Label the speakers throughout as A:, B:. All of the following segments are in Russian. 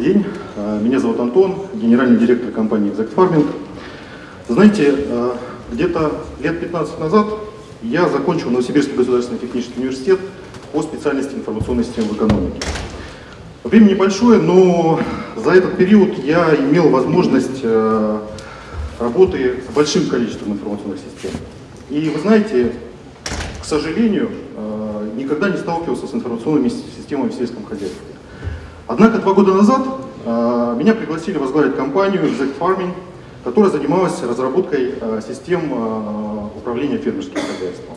A: день. Э, Меня зовут Антон, генеральный директор компании Exact Farming. Знаете, э, где-то лет 15 назад я закончил Новосибирский государственный технический университет по специальности информационной системы в экономике. Время небольшое, но за этот период я имел возможность э, работы с большим количеством информационных систем. И вы знаете, к сожалению, никогда не сталкивался с информационными системами в сельском хозяйстве. Однако два года назад э, меня пригласили возглавить компанию Exact Farming, которая занималась разработкой э, систем э, управления фермерским хозяйством.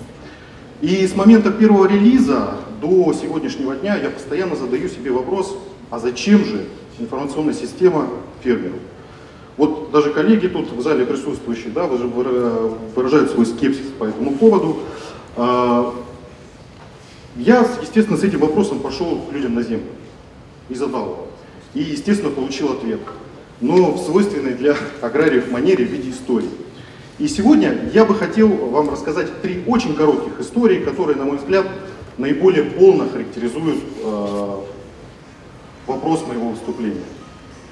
A: И с момента первого релиза до сегодняшнего дня я постоянно задаю себе вопрос, а зачем же информационная система фермеру? Вот даже коллеги тут в зале присутствующие да, выра- выражают свой скепсис по этому поводу. А, Я, естественно, с этим вопросом пошел к людям на землю и задал его. И, естественно, получил ответ. Но в свойственной для аграриев манере в виде истории. И сегодня я бы хотел вам рассказать три очень коротких истории, которые, на мой взгляд, наиболее полно характеризуют э, вопрос моего выступления.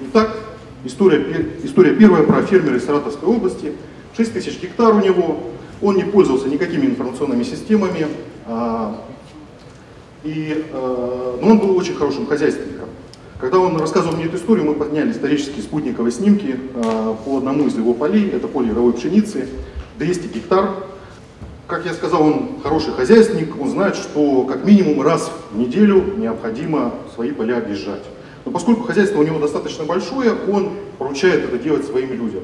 A: Итак, история, история первая про фермера из Саратовской области. 6 тысяч гектар у него, он не пользовался никакими информационными системами, а, и, э, но он был очень хорошим хозяйственником. Когда он рассказывал мне эту историю, мы подняли исторические спутниковые снимки э, по одному из его полей, это поле яровой пшеницы, 200 гектар. Как я сказал, он хороший хозяйственник, он знает, что как минимум раз в неделю необходимо свои поля объезжать. Но поскольку хозяйство у него достаточно большое, он поручает это делать своим людям.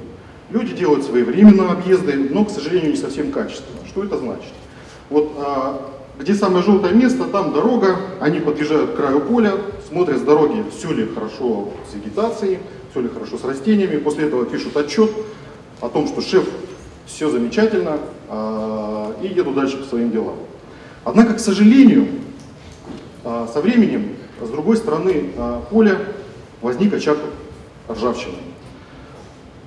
A: Люди делают своевременно объезды, но, к сожалению, не совсем качественно. Что это значит? Вот а, где самое желтое место, там дорога, они подъезжают к краю поля, смотрят с дороги, все ли хорошо с вегетацией, все ли хорошо с растениями, после этого пишут отчет о том, что шеф, все замечательно, а, и едут дальше по своим делам. Однако, к сожалению, а, со временем с другой стороны а, поля возник очаг ржавчины.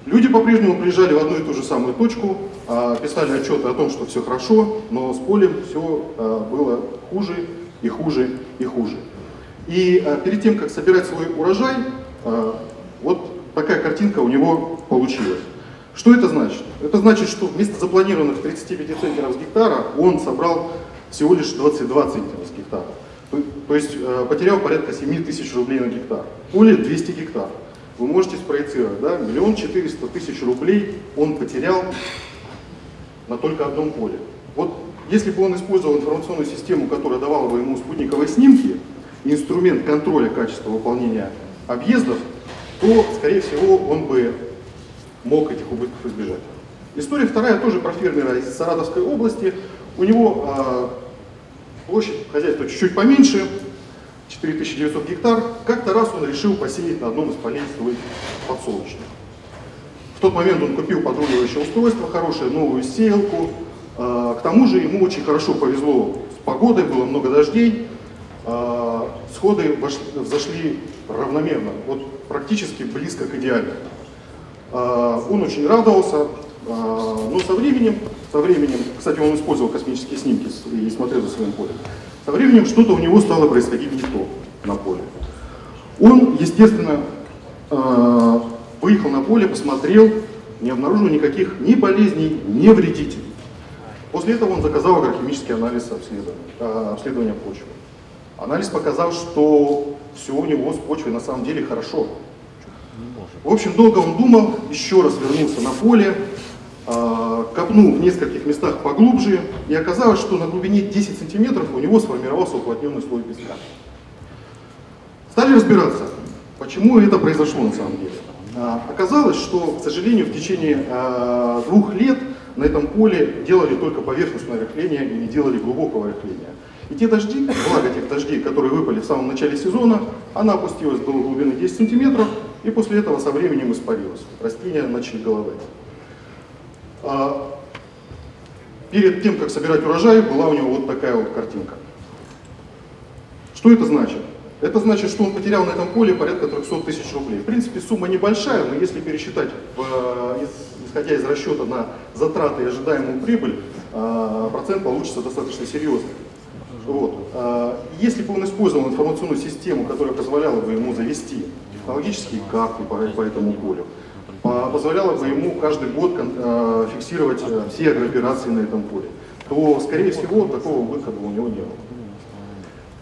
A: Люди по-прежнему приезжали в одну и ту же самую точку, писали отчеты о том, что все хорошо, но с полем все было хуже и хуже и хуже. И а, перед тем, как собирать свой урожай, а, вот такая картинка у него получилась. Что это значит? Это значит, что вместо запланированных 35 центнеров с гектара он собрал всего лишь 22 центнера с гектара. То, есть э, потерял порядка 7 тысяч рублей на гектар. Поле 200 гектар. Вы можете спроецировать, да, миллион четыреста тысяч рублей он потерял на только одном поле. Вот если бы он использовал информационную систему, которая давала бы ему спутниковые снимки, инструмент контроля качества выполнения объездов, то, скорее всего, он бы мог этих убытков избежать. История вторая тоже про фермера из Саратовской области. У него а, площадь хозяйства чуть-чуть поменьше, 4900 гектар. Как-то раз он решил посеять на одном из полей свой подсолнечник. В тот момент он купил подруливающее устройство, хорошую новую сеялку. А, К тому же ему очень хорошо повезло с погодой, было много дождей. А, Сходы взошли равномерно, вот практически близко к идеалу. А, Он очень радовался, а, но со временем, со временем, кстати, он использовал космические снимки и смотрел за своим полем. Со временем что-то у него стало происходить не то на поле. Он, естественно, а, выехал на поле, посмотрел, не обнаружил никаких ни болезней, ни вредителей. После этого он заказал агрохимический анализ обследования, обследования почвы. Анализ показал, что все у него с почвой на самом деле хорошо. В общем, долго он думал, еще раз вернулся на поле, а, копнул в нескольких местах поглубже, и оказалось, что на глубине 10 сантиметров у него сформировался уплотненный слой песка. Стали разбираться, почему это произошло на самом деле. А, Оказалось, что, к сожалению, в течение а, двух лет на этом поле делали только поверхностное рыхление и не делали глубокого рыхления. И те дожди, влага тех дождей, которые выпали в самом начале сезона, она опустилась до глубины 10 сантиметров, и после этого со временем испарилась. Растения начали голодать. А, Перед тем, как собирать урожай, была у него вот такая вот картинка. Что это значит? Это значит, что он потерял на этом поле порядка 300 тысяч рублей. В принципе, сумма небольшая, но если пересчитать, э, исходя из расчета на затраты и ожидаемую прибыль, э, процент получится достаточно серьезный. Вот. А, Если бы он использовал информационную систему, которая позволяла бы ему завести технологические карты по, по этому полю, позволяло бы ему каждый год э, фиксировать э, все агрооперации на этом поле, то, скорее всего, такого выхода у него не было.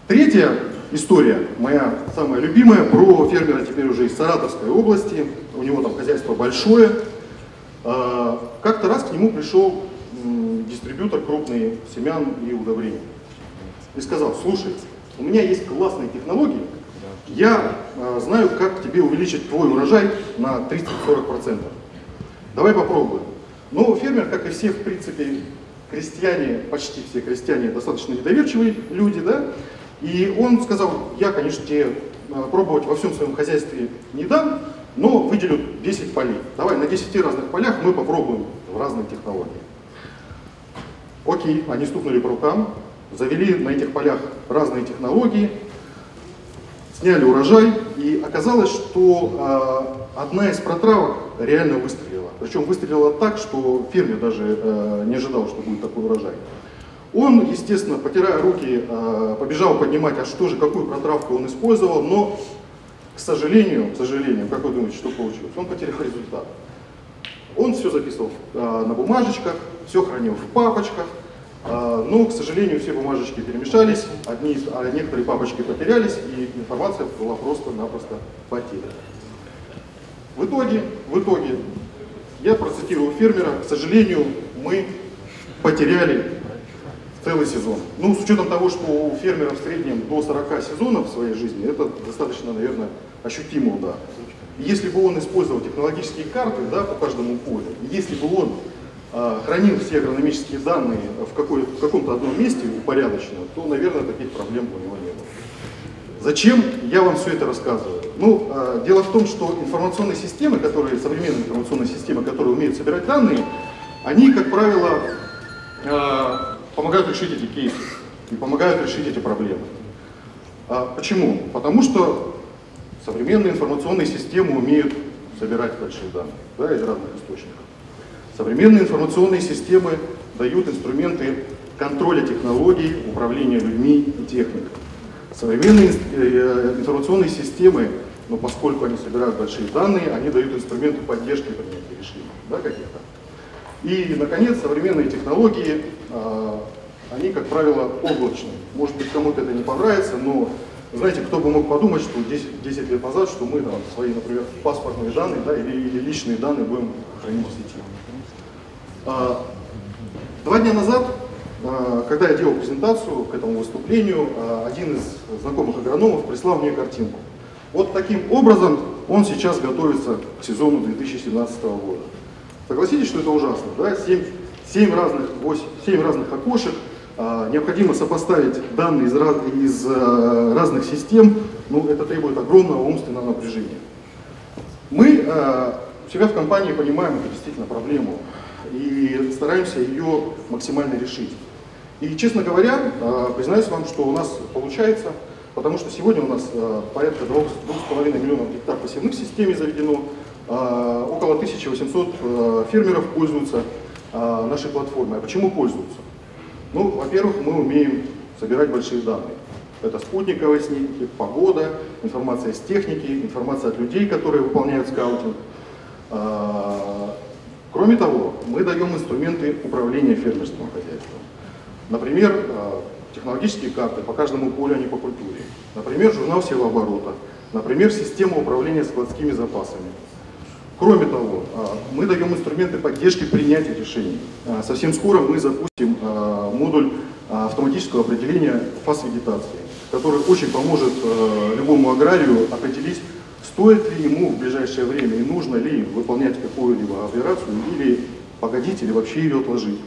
A: Третья история, моя самая любимая, про фермера теперь уже из Саратовской области. У него там хозяйство большое. Как-то раз к нему пришел дистрибьютор крупный семян и удобрений. И сказал, слушай, у меня есть классные технологии, я э, знаю, как тебе увеличить твой урожай на 30-40%. Давай попробуем. Но фермер, как и все, в принципе, крестьяне, почти все крестьяне, достаточно недоверчивые люди, да, и он сказал, я, конечно, тебе э, пробовать во всем своем хозяйстве не дам, но выделю 10 полей. Давай на 10 разных полях мы попробуем в разные технологии. Окей, они стукнули по рукам, завели на этих полях разные технологии, сняли урожай, и оказалось, что э, одна из протравок реально выстрелила. Причем выстрелила так, что фермер даже э, не ожидал, что будет такой урожай. Он, естественно, потирая руки, э, побежал поднимать, а что же, какую протравку он использовал, но, к сожалению, к сожалению, как вы думаете, что получилось? Он потерял результат. Он все записывал э, на бумажечках, все хранил в папочках, но, к сожалению, все бумажечки перемешались, одни, а некоторые папочки потерялись, и информация была просто-напросто потеряна. В итоге, в итоге, я процитирую фермера, к сожалению, мы потеряли целый сезон. Ну, с учетом того, что у фермера в среднем до 40 сезонов в своей жизни, это достаточно, наверное, ощутимый удар. Если бы он использовал технологические карты да, по каждому полю, если бы он а, хранил все агрономические данные в, какой, в каком-то одном месте упорядоченно, то, наверное, таких проблем у него не было. Зачем я вам все это рассказываю? Ну, э, дело в том, что информационные системы, которые, современные информационные системы, которые умеют собирать данные, они, как правило, э, помогают решить эти кейсы и помогают решить эти проблемы. А почему? Потому что современные информационные системы умеют собирать большие данные да, из разных источников. Современные информационные системы дают инструменты контроля технологий, управления людьми и техникой. Современные э, информационные системы, но поскольку они собирают большие данные, они дают инструменты поддержки принятия решений да, каких-то. И, наконец, современные технологии, а, они, как правило, облачные. Может быть, кому-то это не понравится, но, знаете, кто бы мог подумать, что 10, 10 лет назад, что мы там, свои, например, паспортные данные да, или, или личные данные будем хранить в сети. А, два дня назад, а, когда я делал презентацию к этому выступлению, а, один из знакомых агрономов прислал мне картинку. Вот таким образом он сейчас готовится к сезону 2017 года. Согласитесь, что это ужасно, да? 7, 7, разных, 8, 7 разных окошек, необходимо сопоставить данные из, раз, из разных систем, ну, это требует огромного умственного напряжения. Мы у себя в компании понимаем это действительно проблему и стараемся ее максимально решить. И, честно говоря, а, признаюсь вам, что у нас получается, потому что сегодня у нас а, порядка 2,5 миллионов гектар посевных в системе заведено, а, около 1800 фермеров пользуются нашей платформой. А почему пользуются? Ну, во-первых, мы умеем собирать большие данные. Это спутниковые снимки, погода, информация с техники, информация от людей, которые выполняют скаутинг. Кроме того, мы даем инструменты управления фермерским хозяйством. Например, э, технологические карты по каждому полю, а не по культуре. Например, журнал севооборота. Например, система управления складскими запасами. Кроме того, э, мы даем инструменты поддержки принятия решений. Э, совсем скоро мы запустим модуль автоматического определения фаз вегетации, который очень поможет любому аграрию определить стоит ли ему в ближайшее время и нужно ли выполнять какую-либо операцию или погодить, или вообще ее отложить.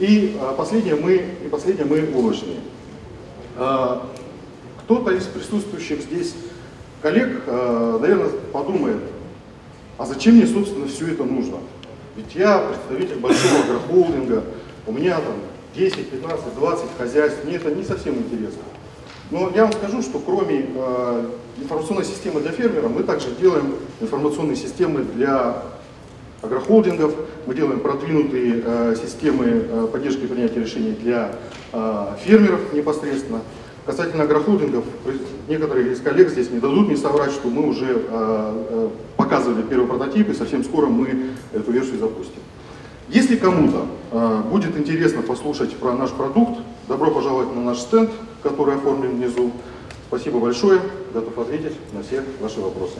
A: И а, последнее мы, и последнее мы облачные. А, Кто-то из присутствующих здесь коллег, а, наверное, подумает, а зачем мне, собственно, все это нужно? Ведь я представитель большого агрохолдинга, у меня там 10, 15, 20 хозяйств, мне это не совсем интересно. Но я вам скажу, что кроме э, информационной системы для фермера, мы также делаем информационные системы для агрохолдингов, мы делаем продвинутые э, системы э, поддержки принятия решений для э, фермеров непосредственно. Касательно агрохолдингов, некоторые из коллег здесь не дадут мне соврать, что мы уже э, э, показывали первый прототип, и совсем скоро мы эту версию запустим. Если кому-то э, будет интересно послушать про наш продукт, добро пожаловать на наш стенд, который оформлен внизу. Спасибо большое, готов ответить на все ваши вопросы.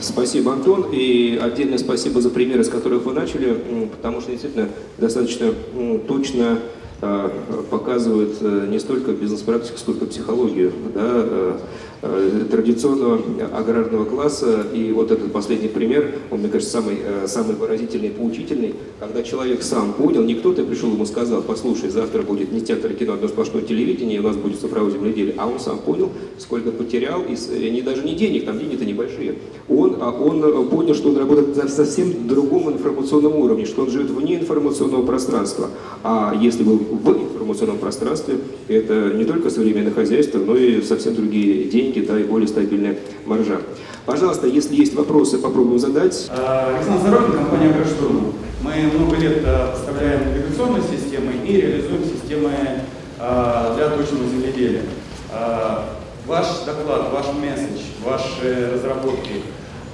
B: Спасибо, Антон. И отдельное спасибо за примеры, с которых вы начали, потому что действительно достаточно точно а, показывает э, не столько бизнес-практику, сколько психологию да, э, э, традиционного аграрного класса. И вот этот последний пример, он, мне кажется, самый, самый выразительный и поучительный, когда человек сам понял, не кто-то пришел ему сказал, послушай, завтра будет не театр, кино, одно сплошное телевидение, и у нас будет цифровое земледелие, а он сам понял, сколько потерял, и не, даже не денег, там деньги-то небольшие. Он, а он понял, что он работает на совсем другом информационном уровне, что он живет вне информационного пространства. А если бы в информационном пространстве. Это не только современное хозяйство, но и совсем другие деньги, да, и более стабильная маржа. Пожалуйста, если есть вопросы, попробуем задать.
C: А, Александр Зарокин, компания «Агроштурм». Мы много лет а, поставляем навигационные системы и реализуем системы а, для точного земледелия. Ваш доклад, ваш месседж, ваши разработки,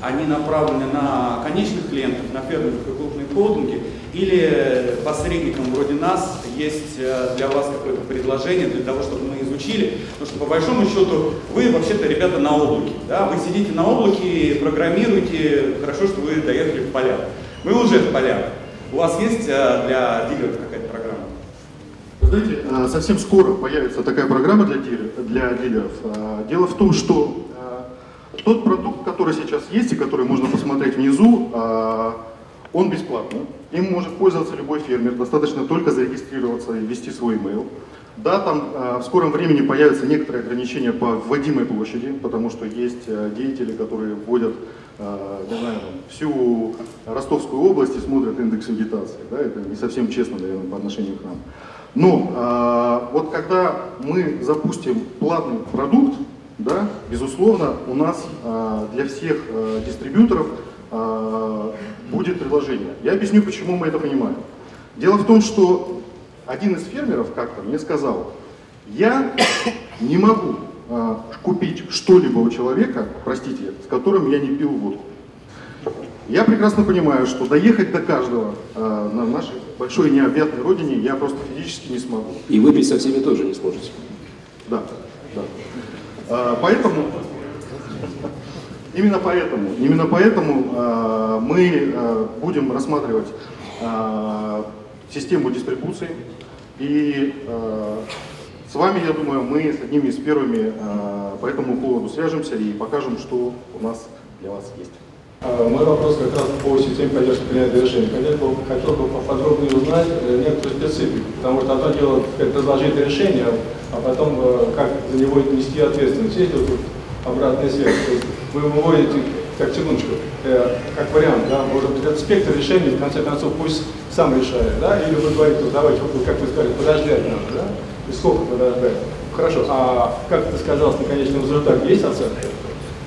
C: они направлены на конечных клиентов, на фермеров и крупные холдинги, или посредникам вроде нас есть э, для вас какое-то предложение для того, чтобы мы изучили? Потому что по большому счету вы вообще-то ребята на облаке. Да? Вы сидите на облаке, программируете, хорошо, что вы доехали в поля. Мы уже в полях. У вас есть э, для дилеров какая-то программа?
A: знаете, э, совсем скоро появится такая программа для дилеров. Дело в том, что тот продукт, который сейчас есть и который можно посмотреть внизу, он бесплатный. Им может пользоваться любой фермер, достаточно только зарегистрироваться и ввести свой email. Да, там э, в скором времени появятся некоторые ограничения по вводимой площади, потому что есть э, деятели, которые вводят э, не знаю, всю Ростовскую область и смотрят индекс вегетации. Да, это не совсем честно, наверное, по отношению к нам. Но э, вот когда мы запустим платный продукт, да, безусловно, у нас э, для всех э, дистрибьюторов будет предложение. Я объясню, почему мы это понимаем. Дело в том, что один из фермеров как-то мне сказал, я не могу э, купить что-либо у человека, простите, с которым я не пил водку. Я прекрасно понимаю, что доехать до каждого э, на нашей большой необъятной родине я просто физически не смогу.
B: И выпить со всеми тоже не сможете.
A: Да, да. Э, поэтому Именно поэтому, именно поэтому э, мы э, будем рассматривать э, систему дистрибуции. И э, с вами, я думаю, мы с одними из первыми э, по этому поводу свяжемся и покажем, что у нас для вас есть.
D: А, мой вопрос как раз по системе поддержки принятия решений. Хотел бы, хотел бы поподробнее узнать э, некоторую специфику, потому что одно дело предложить решение, а потом э, как за него нести ответственность. Есть вот обратная связь вы выводите как тянучку, э, как вариант, да, может быть, этот спектр решений, в конце концов, пусть сам решает, да, или вы говорите, давайте, как вы сказали, подождать надо, да, и сколько подождать. Хорошо, а как ты сказал, на конечном результате есть оценка?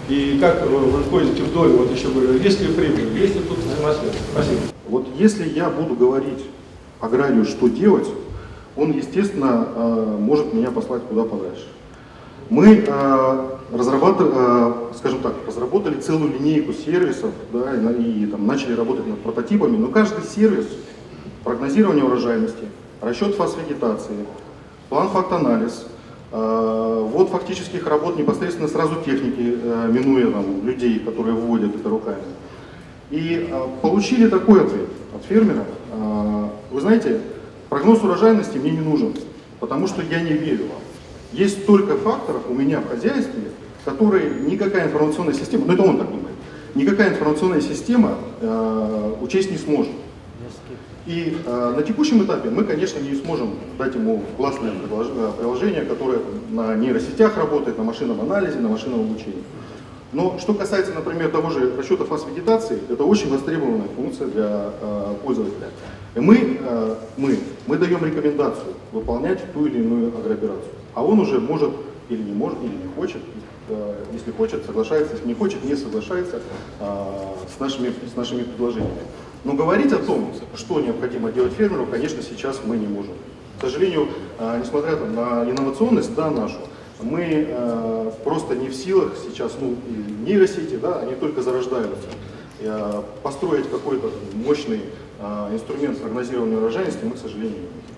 D: И как вы входите в вот еще говорю, есть ли прибыль, есть ли тут взаимосвязь? Спасибо.
A: Вот если я буду говорить аграрию, что делать, он, естественно, э, может меня послать куда подальше. Мы э, э, скажем так, разработали целую линейку сервисов да, и, и там, начали работать над прототипами, но каждый сервис, прогнозирование урожайности, расчет фасвегетации, план факт-анализ, э, вот фактических работ непосредственно сразу техники, минуя там, людей, которые вводят это руками. И получили такой ответ от фермера. Вы знаете, прогноз урожайности мне не нужен, потому что я не верю вам. Есть столько факторов у меня в хозяйстве, которые никакая информационная система, ну это он так думает, никакая информационная система э, учесть не сможет. И э, на текущем этапе мы, конечно, не сможем дать ему классное э, приложение, которое на нейросетях работает, на машинном анализе, на машинном обучении. Но что касается, например, того же расчета фаз вегетации, это очень востребованная функция для э, пользователя. И мы, э, мы, мы даем рекомендацию выполнять ту или иную агрооперацию. А он уже может или не может, или не хочет, э, если хочет, соглашается, если не хочет, не соглашается э, с нашими, с нашими предложениями. Но говорить о том, что необходимо делать фермеру, конечно, сейчас мы не можем. К сожалению, а, несмотря там на инновационность да, нашу, мы э, просто не в силах сейчас, ну, нейросети, да, они только зарождаются. Э, построить какой-то мощный э, инструмент прогнозирования урожайности мы, к сожалению, не.